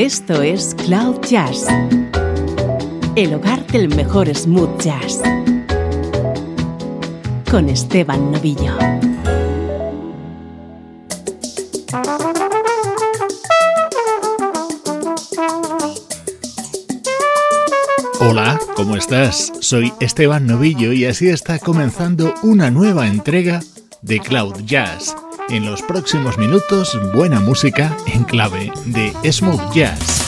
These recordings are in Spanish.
Esto es Cloud Jazz, el hogar del mejor smooth jazz, con Esteban Novillo. Hola, ¿cómo estás? Soy Esteban Novillo y así está comenzando una nueva entrega de Cloud Jazz. En los próximos minutos, buena música en clave de Smooth Jazz.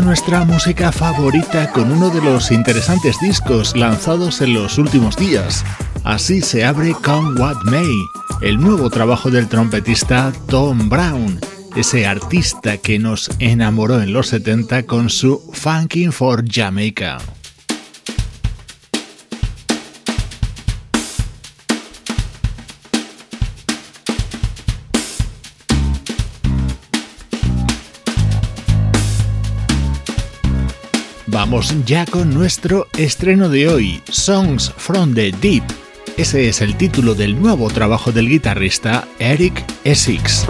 Nuestra música favorita con uno de los interesantes discos lanzados en los últimos días. Así se abre Come What May, el nuevo trabajo del trompetista Tom Brown, ese artista que nos enamoró en los 70 con su Funkin' for Jamaica. Ya con nuestro estreno de hoy, Songs from the Deep. Ese es el título del nuevo trabajo del guitarrista Eric Essex.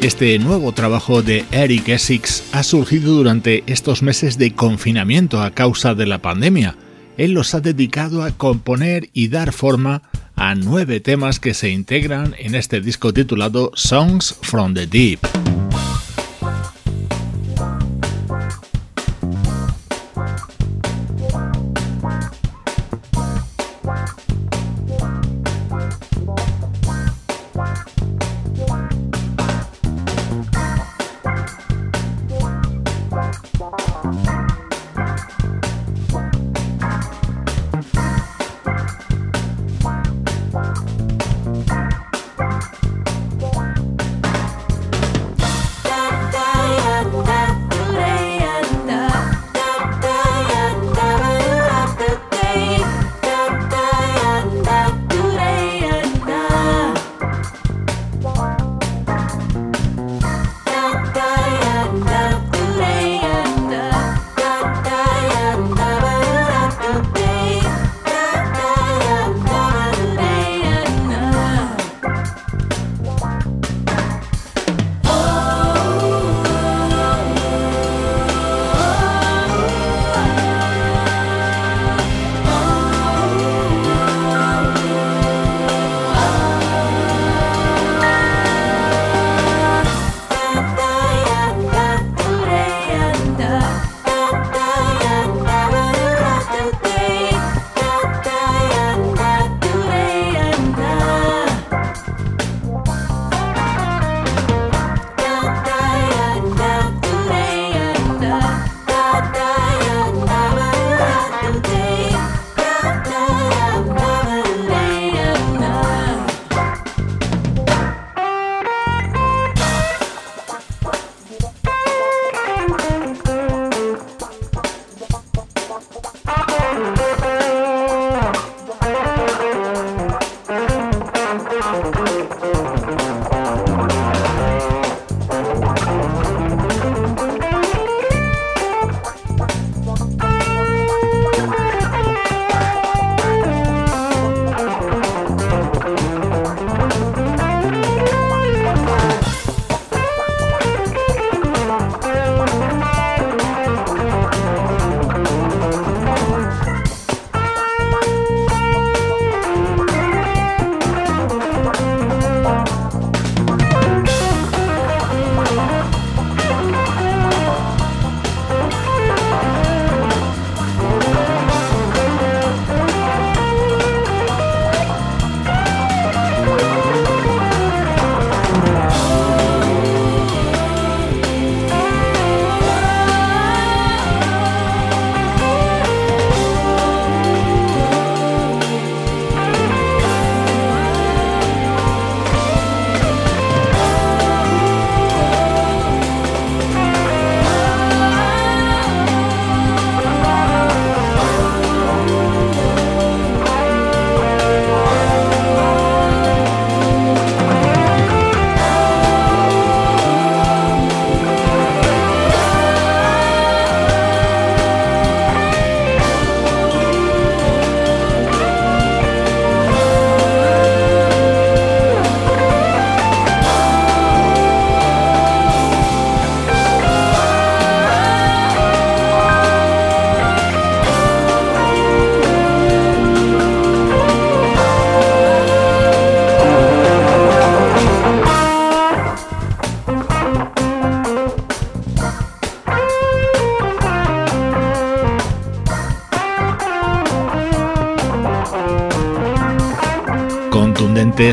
Este nuevo trabajo de Eric Essex ha surgido durante estos meses de confinamiento a causa de la pandemia. Él los ha dedicado a componer y dar forma a nueve temas que se integran en este disco titulado Songs from the Deep.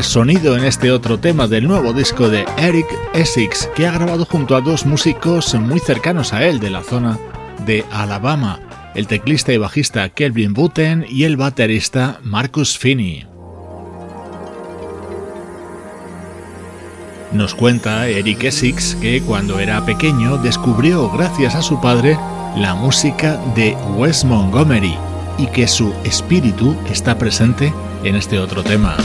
Sonido en este otro tema del nuevo disco de Eric Essex, que ha grabado junto a dos músicos muy cercanos a él de la zona de Alabama, el teclista y bajista Kelvin Button y el baterista Marcus Finney. Nos cuenta Eric Essex que cuando era pequeño descubrió, gracias a su padre, la música de Wes Montgomery y que su espíritu está presente en este otro tema.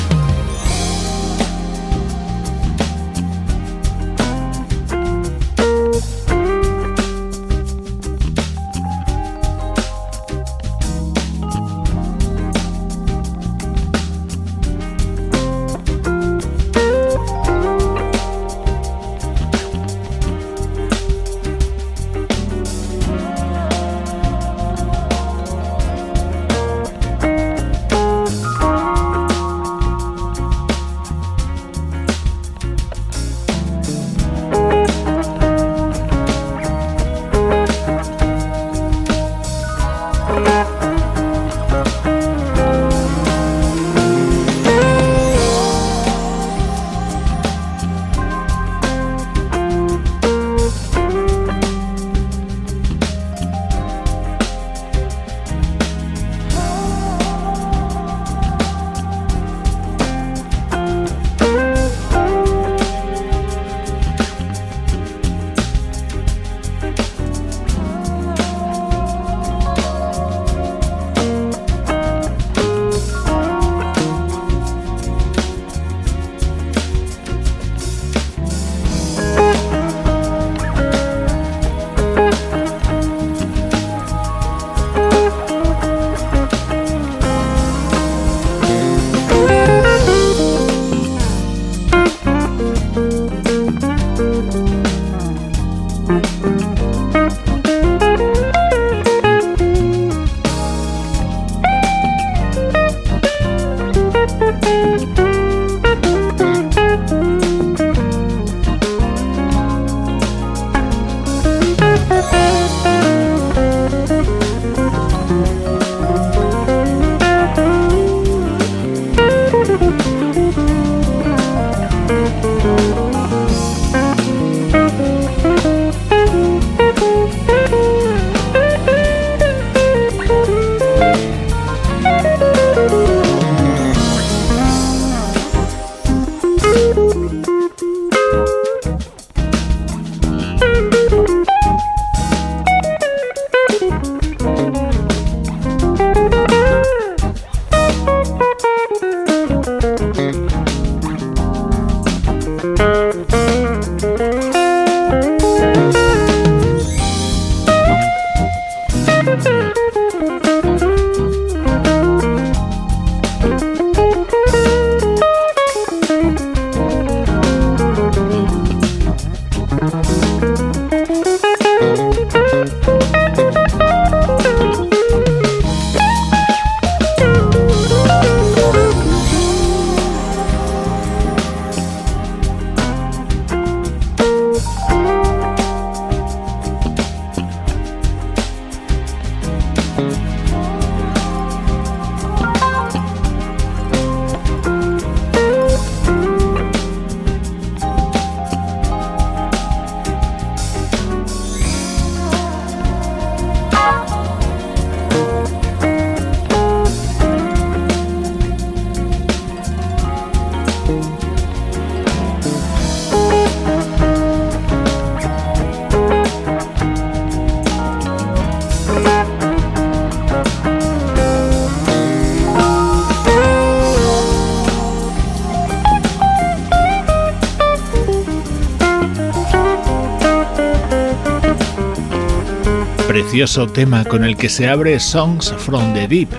Precioso tema con el que se abre Songs from the Deep.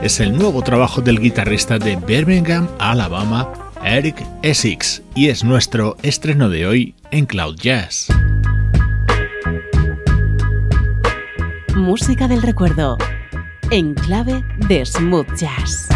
Es el nuevo trabajo del guitarrista de Birmingham, Alabama, Eric Essex, y es nuestro estreno de hoy en Cloud Jazz. Música del recuerdo, en clave de smooth jazz.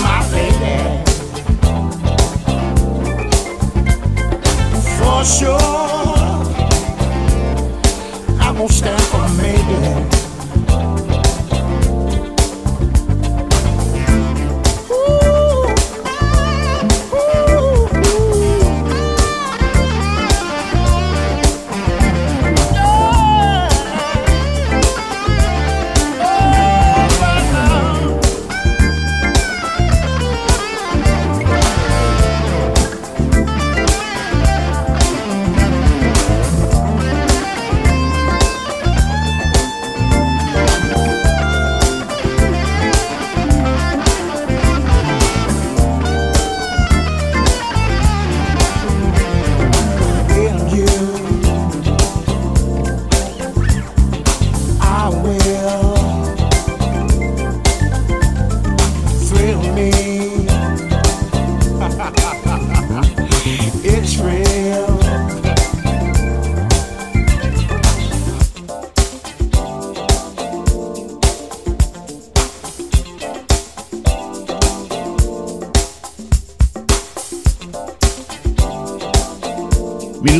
my.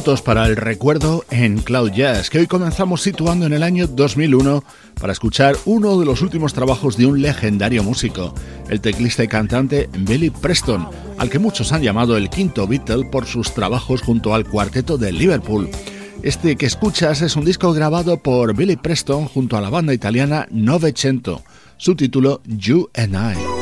Para el recuerdo en Cloud Jazz, que hoy comenzamos situando en el año 2001 para escuchar uno de los últimos trabajos de un legendario músico, el teclista y cantante Billy Preston, al que muchos han llamado el quinto Beatle por sus trabajos junto al cuarteto de Liverpool. Este que escuchas es un disco grabado por Billy Preston junto a la banda italiana Novecento, su título You and I.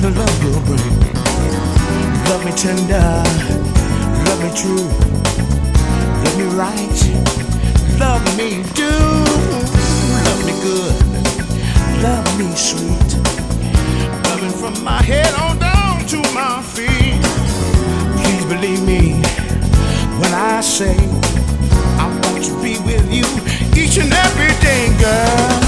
The that a love will bring. Love me tender, love me true, love me right, love me do, love me good, love me sweet. Loving from my head on down to my feet. Please believe me when I say I want to be with you each and every day, girl.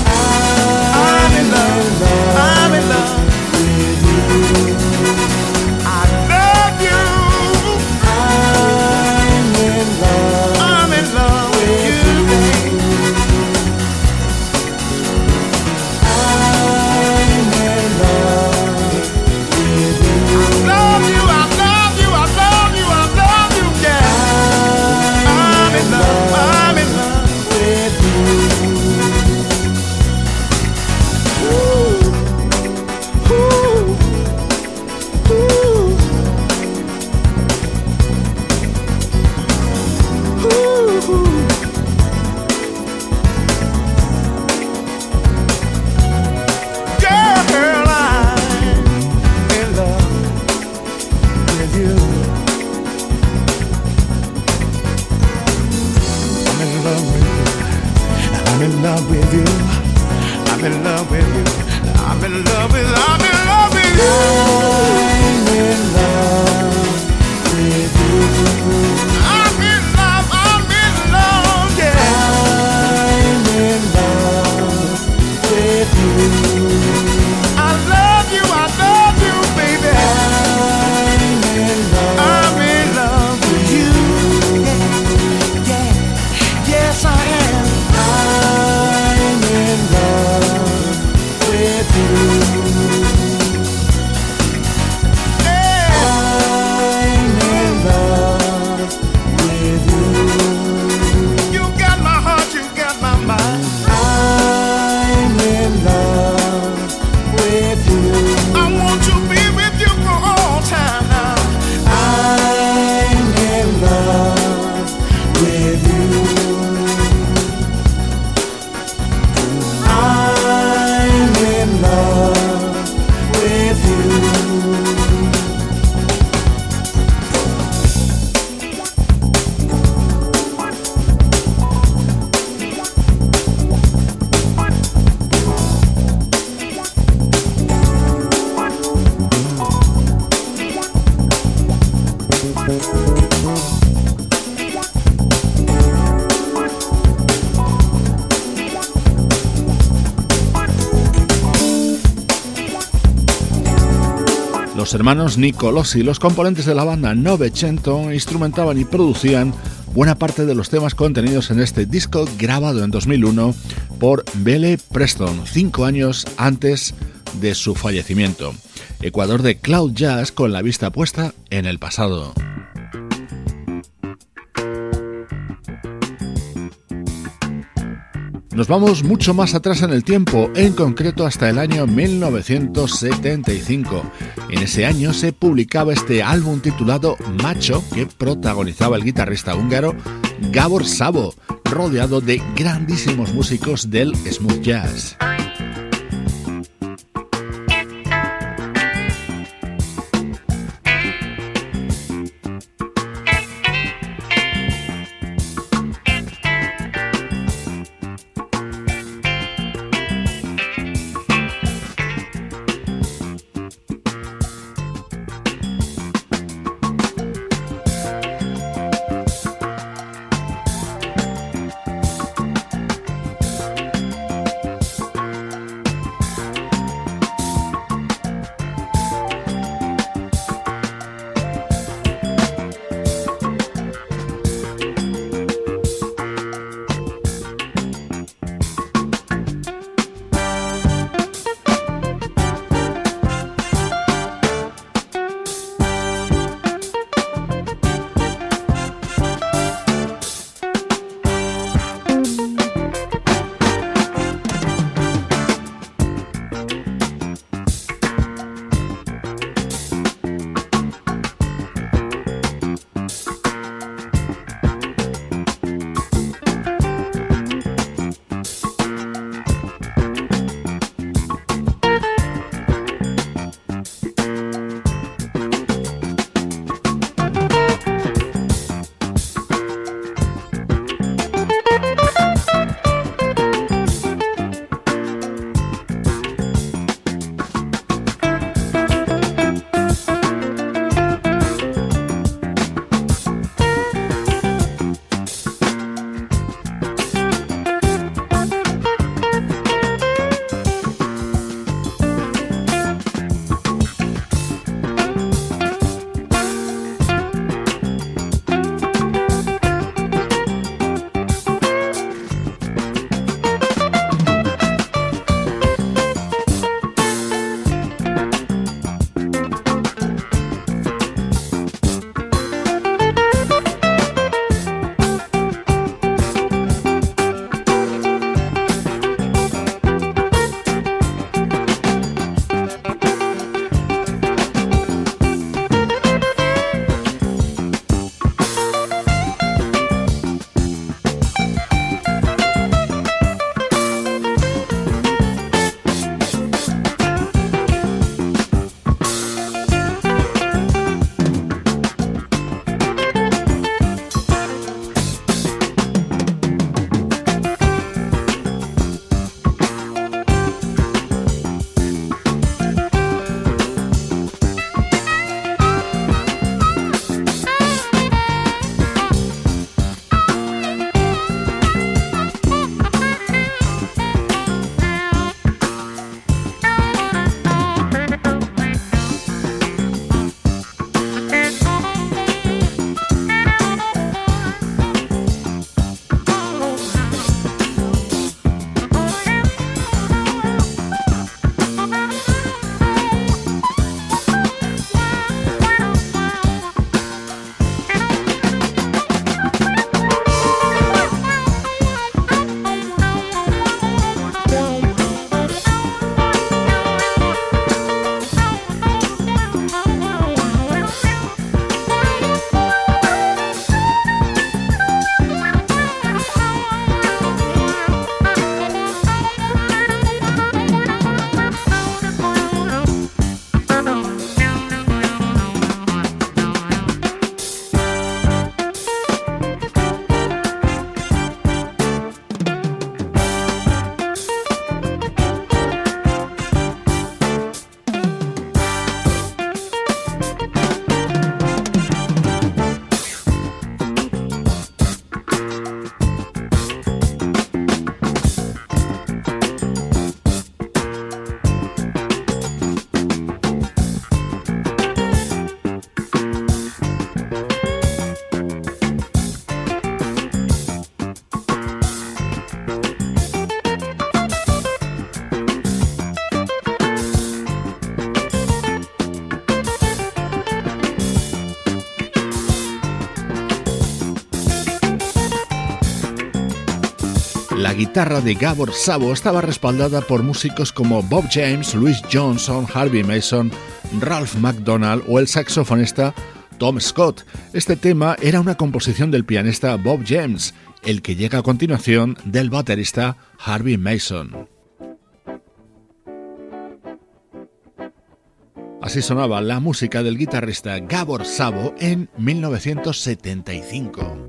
Los hermanos Nicolosi, los componentes de la banda Novecento, instrumentaban y producían buena parte de los temas contenidos en este disco grabado en 2001 por Belle Preston, cinco años antes de su fallecimiento. Ecuador de Cloud Jazz con la vista puesta en el pasado. Nos vamos mucho más atrás en el tiempo, en concreto hasta el año 1975. En ese año se publicaba este álbum titulado Macho, que protagonizaba el guitarrista húngaro Gabor Sabo, rodeado de grandísimos músicos del smooth jazz. La guitarra de Gabor Sabo estaba respaldada por músicos como Bob James, Louis Johnson, Harvey Mason, Ralph McDonald o el saxofonista Tom Scott. Este tema era una composición del pianista Bob James, el que llega a continuación del baterista Harvey Mason. Así sonaba la música del guitarrista Gabor Sabo en 1975.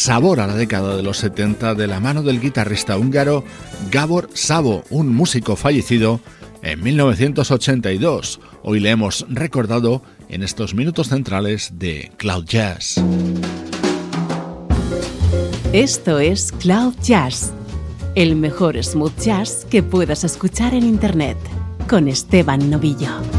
Sabor a la década de los 70 de la mano del guitarrista húngaro Gabor Sabo, un músico fallecido en 1982. Hoy le hemos recordado en estos minutos centrales de Cloud Jazz. Esto es Cloud Jazz, el mejor smooth jazz que puedas escuchar en Internet, con Esteban Novillo.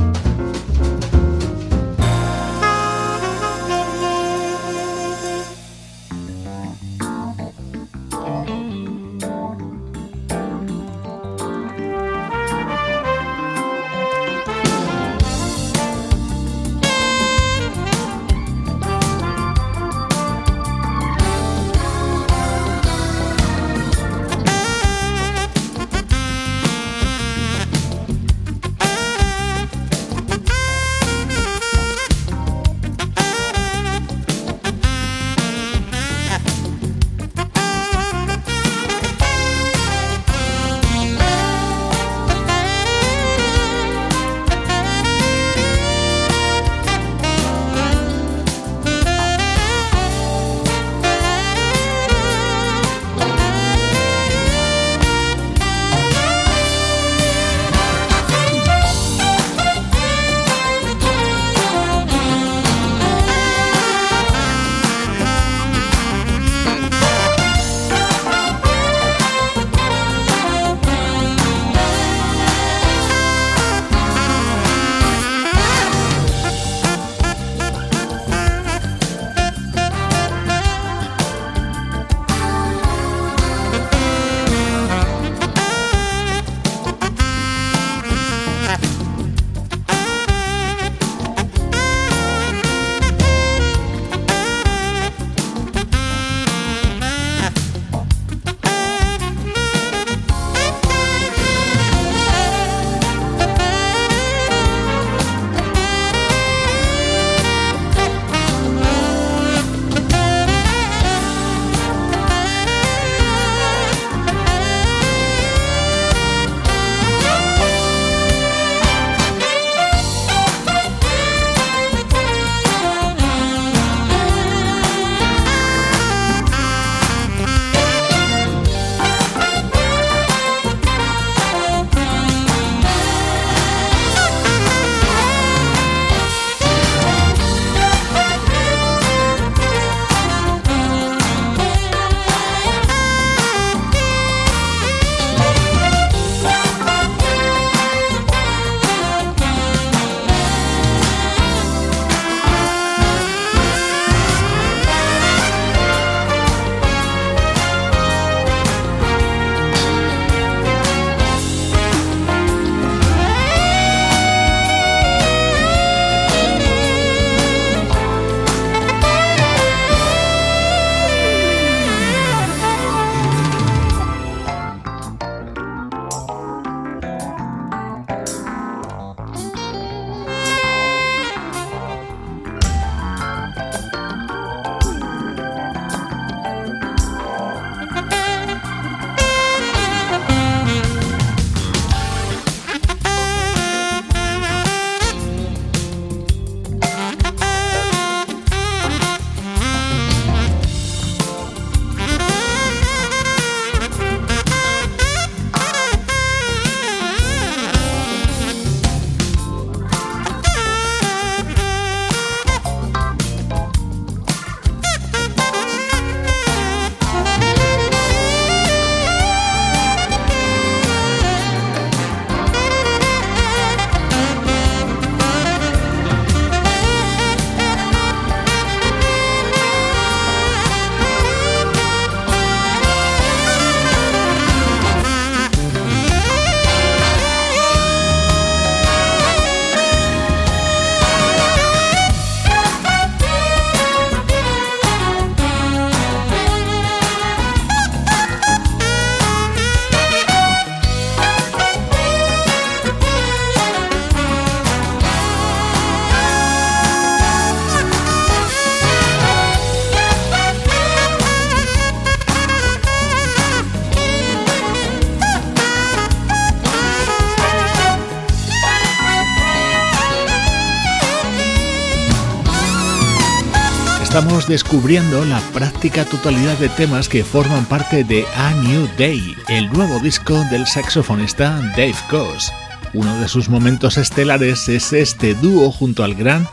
Estamos descubriendo la práctica totalidad de temas que forman parte de A New Day, el nuevo disco del saxofonista Dave Coase. Uno de sus momentos estelares es este dúo junto al gran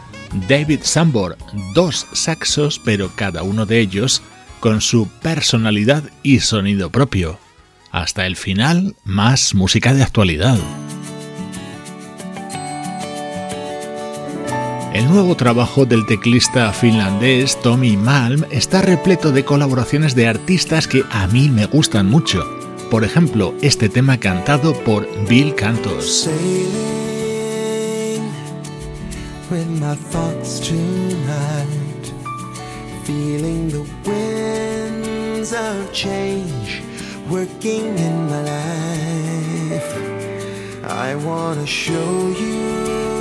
David Sambor, dos saxos pero cada uno de ellos con su personalidad y sonido propio. Hasta el final, más música de actualidad. El nuevo trabajo del teclista finlandés Tommy Malm está repleto de colaboraciones de artistas que a mí me gustan mucho. Por ejemplo, este tema cantado por Bill Cantos. I wanna show you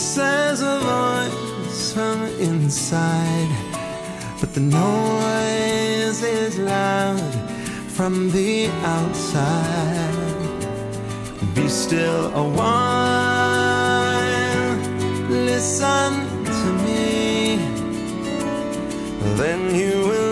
says a voice from inside, but the noise is loud from the outside. Be still a while, listen to me, then you will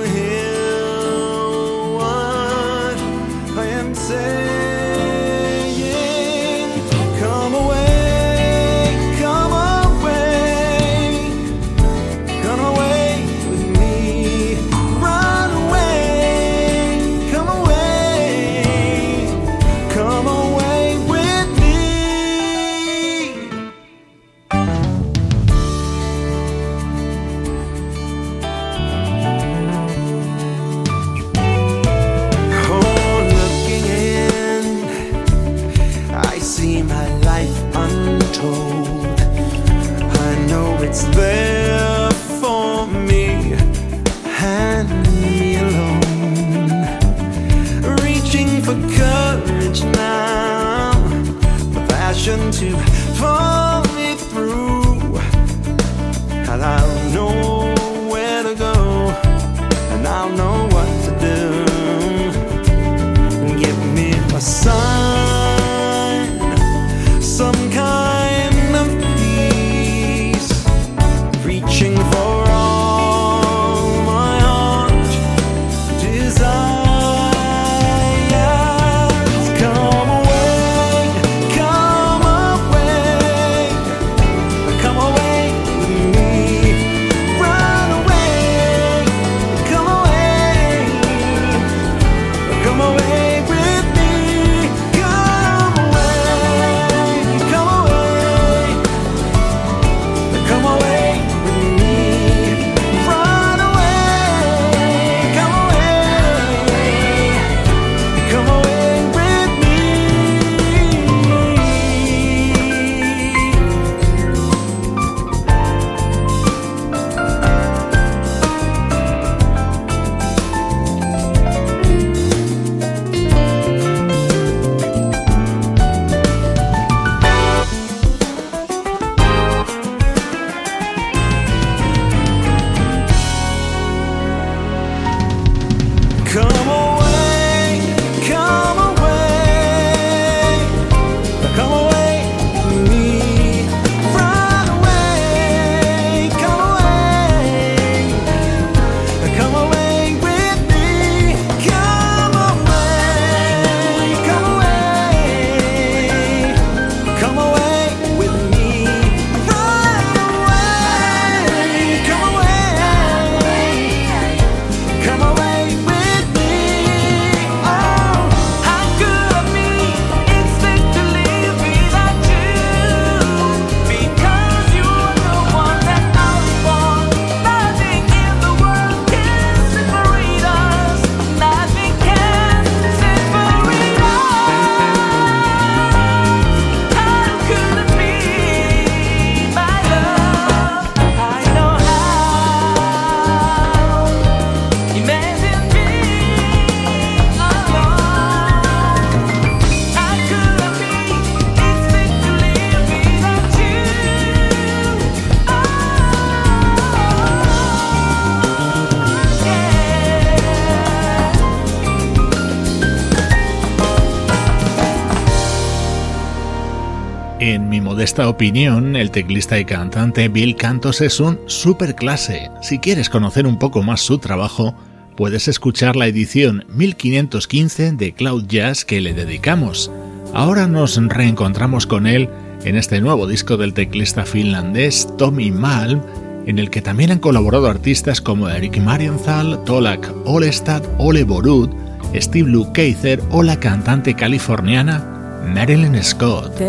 Modesta opinión, el teclista y cantante Bill Cantos es un superclase. Si quieres conocer un poco más su trabajo, puedes escuchar la edición 1515 de Cloud Jazz que le dedicamos. Ahora nos reencontramos con él en este nuevo disco del teclista finlandés Tommy Malm, en el que también han colaborado artistas como Eric Marienthal, Tolak Olestad, Ole Borud, Steve Lukather o la cantante californiana Marilyn Scott.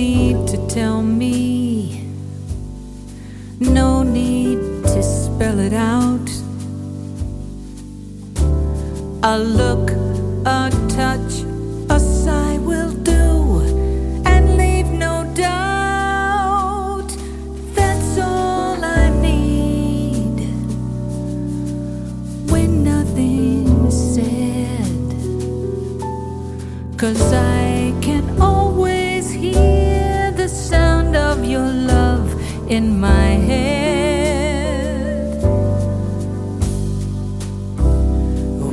Need to tell me, no need to spell it out. A look, a touch, a sigh will do, and leave no doubt. That's all I need when nothing's said. Cause I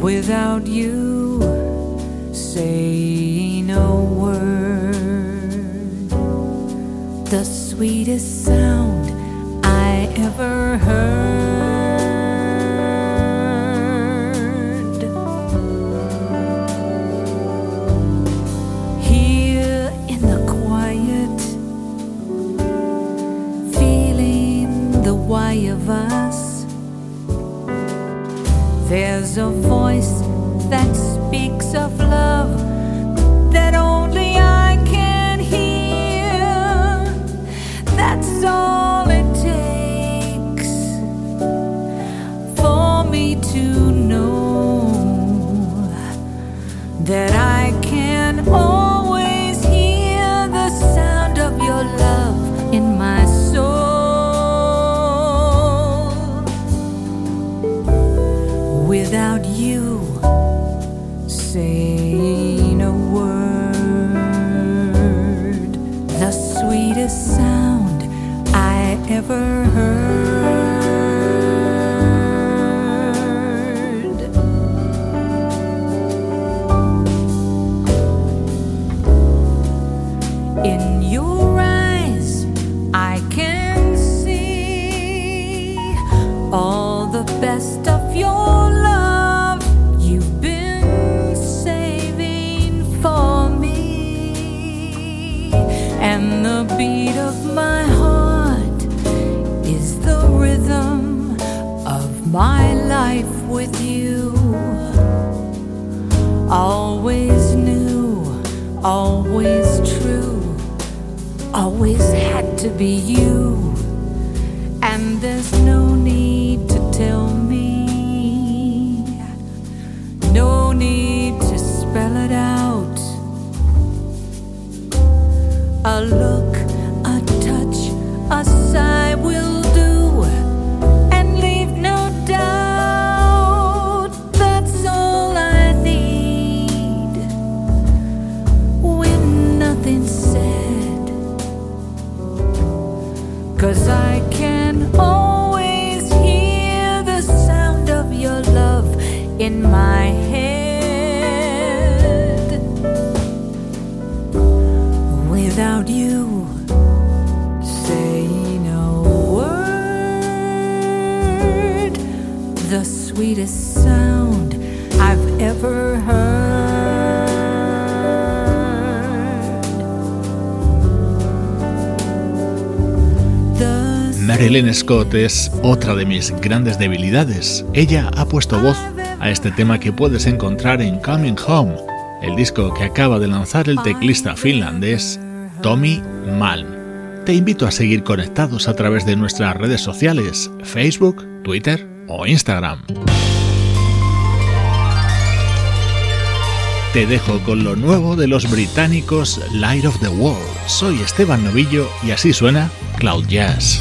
without you saying a word. The sweetest sound I ever heard. Here in the quiet, feeling the why of us. There's a voice you saying a word. The sweetest sound I ever heard. Be you. Marilyn Scott es otra de mis grandes debilidades. Ella ha puesto voz a este tema que puedes encontrar en Coming Home, el disco que acaba de lanzar el teclista finlandés Tommy Malm. Te invito a seguir conectados a través de nuestras redes sociales, Facebook, Twitter o Instagram. Te dejo con lo nuevo de los británicos Light of the World. Soy Esteban Novillo y así suena Cloud Jazz.